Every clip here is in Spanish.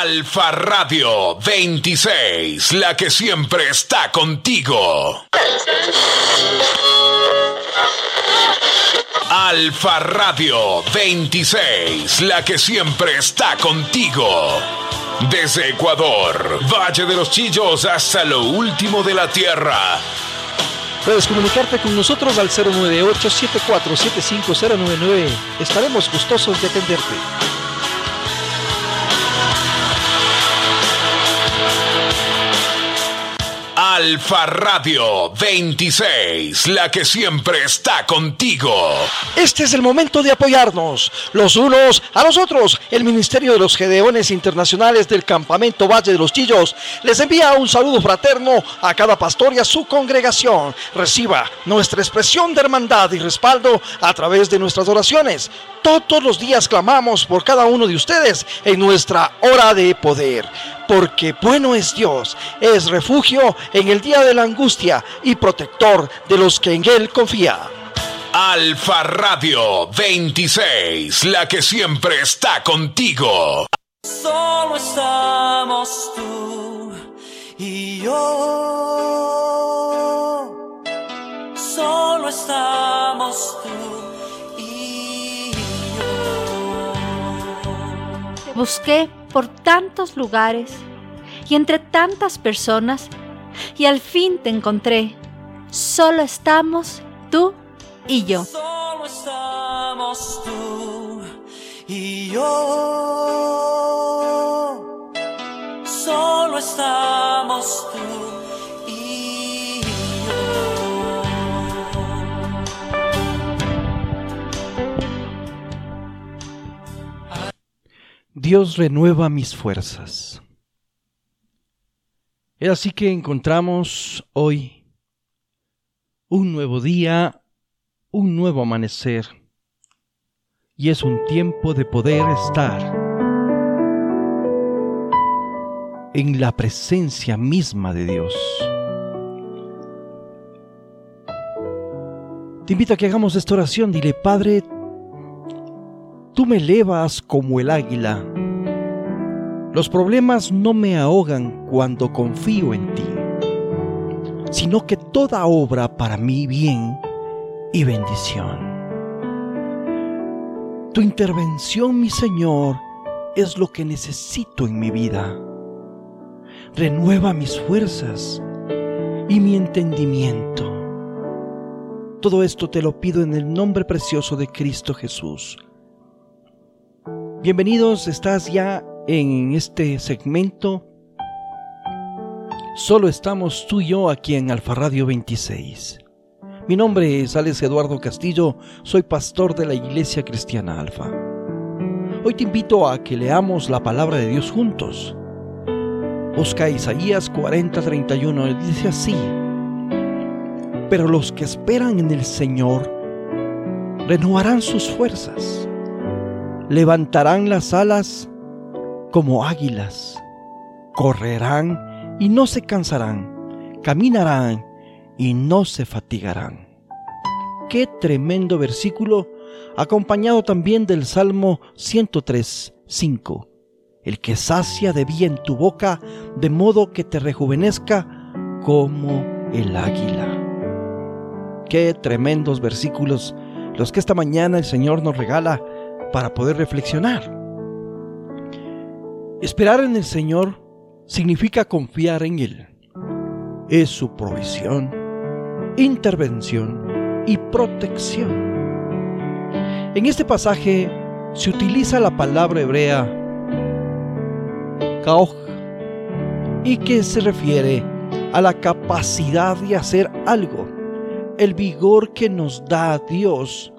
Alfa Radio 26, la que siempre está contigo. Alfa Radio 26, la que siempre está contigo. Desde Ecuador, Valle de los Chillos hasta lo último de la Tierra. Puedes comunicarte con nosotros al 098-7475-099. Estaremos gustosos de atenderte. Alfa Radio 26, la que siempre está contigo. Este es el momento de apoyarnos, los unos a los otros. El Ministerio de los Gedeones Internacionales del Campamento Valle de los Chillos les envía un saludo fraterno a cada pastor y a su congregación. Reciba nuestra expresión de hermandad y respaldo a través de nuestras oraciones. Todos los días clamamos por cada uno de ustedes en nuestra hora de poder porque bueno es Dios, es refugio en el día de la angustia y protector de los que en Él confían. Alfa Radio 26, la que siempre está contigo. Solo estamos tú y yo. Solo estamos tú y yo. busqué por tantos lugares y entre tantas personas y al fin te encontré. Solo estamos tú y yo. Solo estamos tú y yo. Solo estamos tú Dios renueva mis fuerzas. Es así que encontramos hoy un nuevo día, un nuevo amanecer, y es un tiempo de poder estar en la presencia misma de Dios. Te invito a que hagamos esta oración. Dile, Padre, Tú me elevas como el águila. Los problemas no me ahogan cuando confío en ti, sino que toda obra para mi bien y bendición. Tu intervención, mi Señor, es lo que necesito en mi vida. Renueva mis fuerzas y mi entendimiento. Todo esto te lo pido en el nombre precioso de Cristo Jesús. Bienvenidos, estás ya en este segmento. Solo estamos tú y yo aquí en Alfa Radio 26. Mi nombre es Alex Eduardo Castillo, soy pastor de la Iglesia Cristiana Alfa. Hoy te invito a que leamos la palabra de Dios juntos. Busca Isaías 40:31, dice así: Pero los que esperan en el Señor renovarán sus fuerzas levantarán las alas como águilas, correrán y no se cansarán, caminarán y no se fatigarán. Qué tremendo versículo, acompañado también del Salmo 103, 5. El que sacia de bien tu boca, de modo que te rejuvenezca como el águila. Qué tremendos versículos los que esta mañana el Señor nos regala para poder reflexionar. Esperar en el Señor significa confiar en Él. Es su provisión, intervención y protección. En este pasaje se utiliza la palabra hebrea kaoj y que se refiere a la capacidad de hacer algo, el vigor que nos da Dios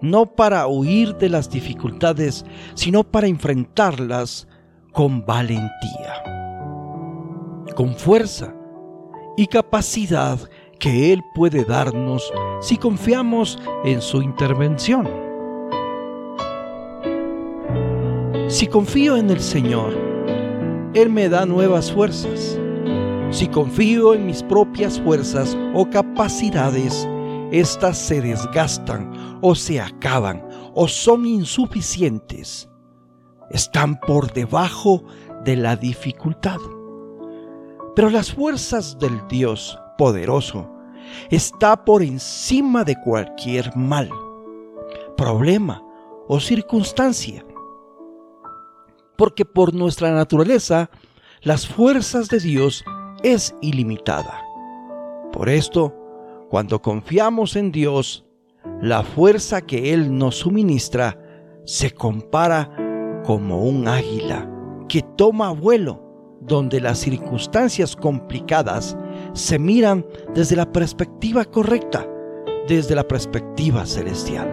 no para huir de las dificultades, sino para enfrentarlas con valentía, con fuerza y capacidad que Él puede darnos si confiamos en su intervención. Si confío en el Señor, Él me da nuevas fuerzas. Si confío en mis propias fuerzas o capacidades, éstas se desgastan o se acaban o son insuficientes. Están por debajo de la dificultad. Pero las fuerzas del Dios poderoso está por encima de cualquier mal, problema o circunstancia. Porque por nuestra naturaleza, las fuerzas de Dios es ilimitada. Por esto, cuando confiamos en Dios, la fuerza que Él nos suministra se compara como un águila que toma vuelo donde las circunstancias complicadas se miran desde la perspectiva correcta, desde la perspectiva celestial.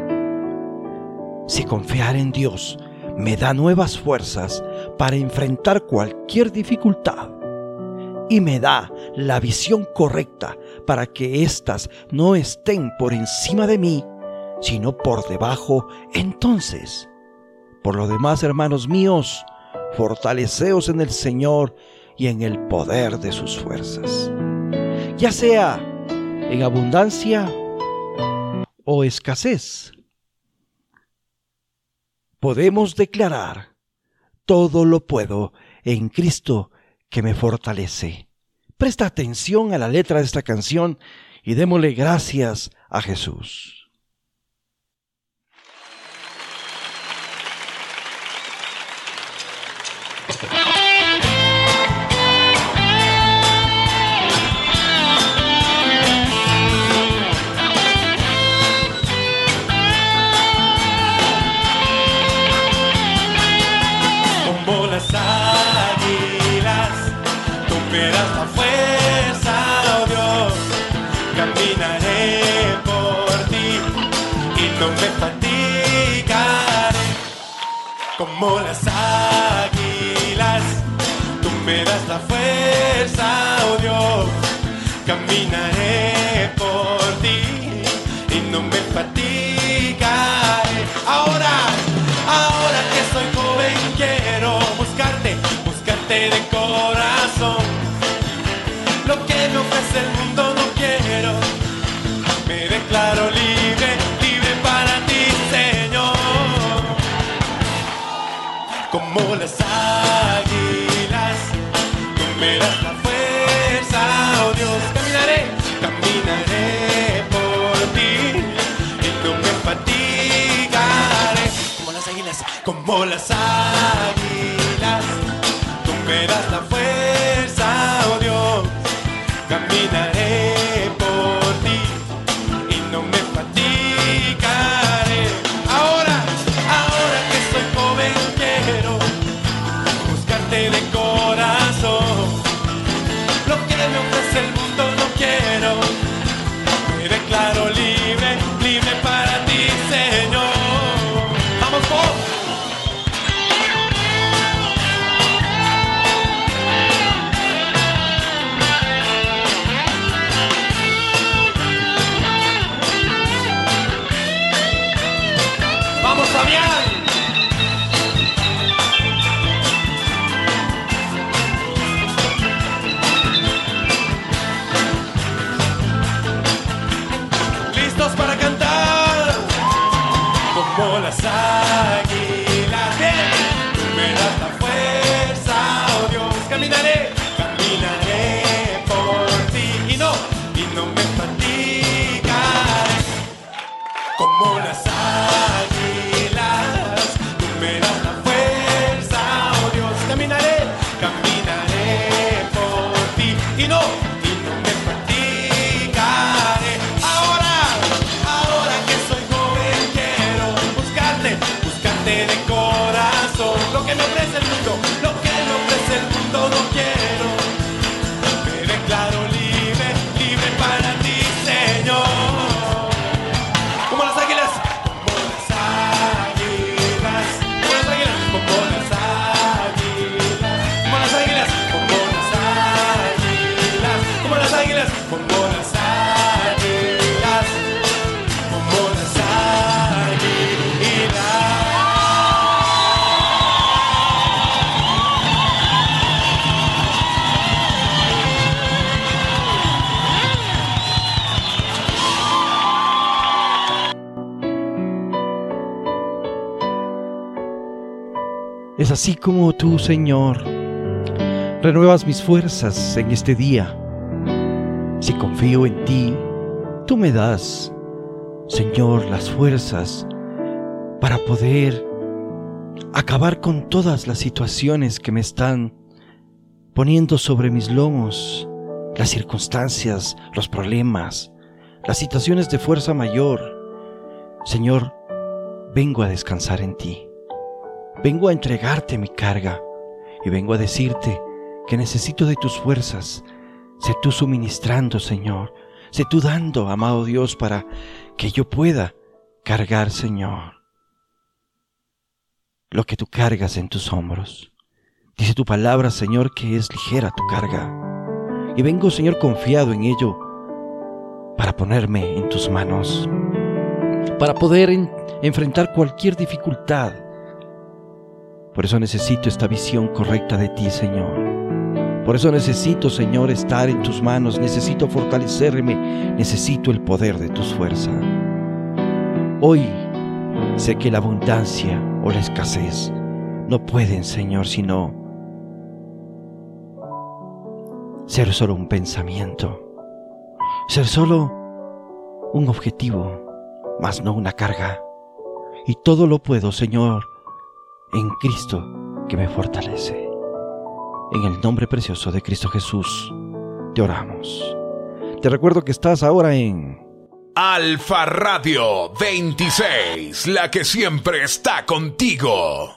Si confiar en Dios me da nuevas fuerzas para enfrentar cualquier dificultad y me da la visión correcta para que éstas no estén por encima de mí, sino por debajo, entonces, por lo demás, hermanos míos, fortaleceos en el Señor y en el poder de sus fuerzas. Ya sea en abundancia o escasez, podemos declarar, todo lo puedo en Cristo que me fortalece. Presta atención a la letra de esta canción y démosle gracias a Jesús. Como las águilas, tú me das la fuerza, oh Dios, caminaré por ti y no me fatigaré como las águilas. Me das la fuerza, oh Dios, caminaré por ti y no me fatigaré. Ahora, ahora que soy joven quiero buscarte, buscarte de corazón. Como las águilas. Tú me das la fuerza, oh Dios, caminaré por ti y no me fatigaré. Ahora, ahora que soy joven quiero buscarte de corazón. Lo que me ofrece el mundo no quiero. Me declaro Fabián. Es así como tú, Señor, renuevas mis fuerzas en este día. Si confío en ti, tú me das, Señor, las fuerzas para poder acabar con todas las situaciones que me están poniendo sobre mis lomos, las circunstancias, los problemas, las situaciones de fuerza mayor. Señor, vengo a descansar en ti. Vengo a entregarte mi carga y vengo a decirte que necesito de tus fuerzas. Sé tú suministrando, Señor. Sé tú dando, amado Dios, para que yo pueda cargar, Señor, lo que tú cargas en tus hombros. Dice tu palabra, Señor, que es ligera tu carga. Y vengo, Señor, confiado en ello para ponerme en tus manos, para poder enfrentar cualquier dificultad. Por eso necesito esta visión correcta de ti, Señor. Por eso necesito, Señor, estar en tus manos, necesito fortalecerme, necesito el poder de tus fuerzas. Hoy sé que la abundancia o la escasez no pueden, Señor, sino ser solo un pensamiento, ser solo un objetivo, mas no una carga. Y todo lo puedo, Señor, en Cristo que me fortalece. En el nombre precioso de Cristo Jesús, te oramos. Te recuerdo que estás ahora en Alfa Radio 26, la que siempre está contigo.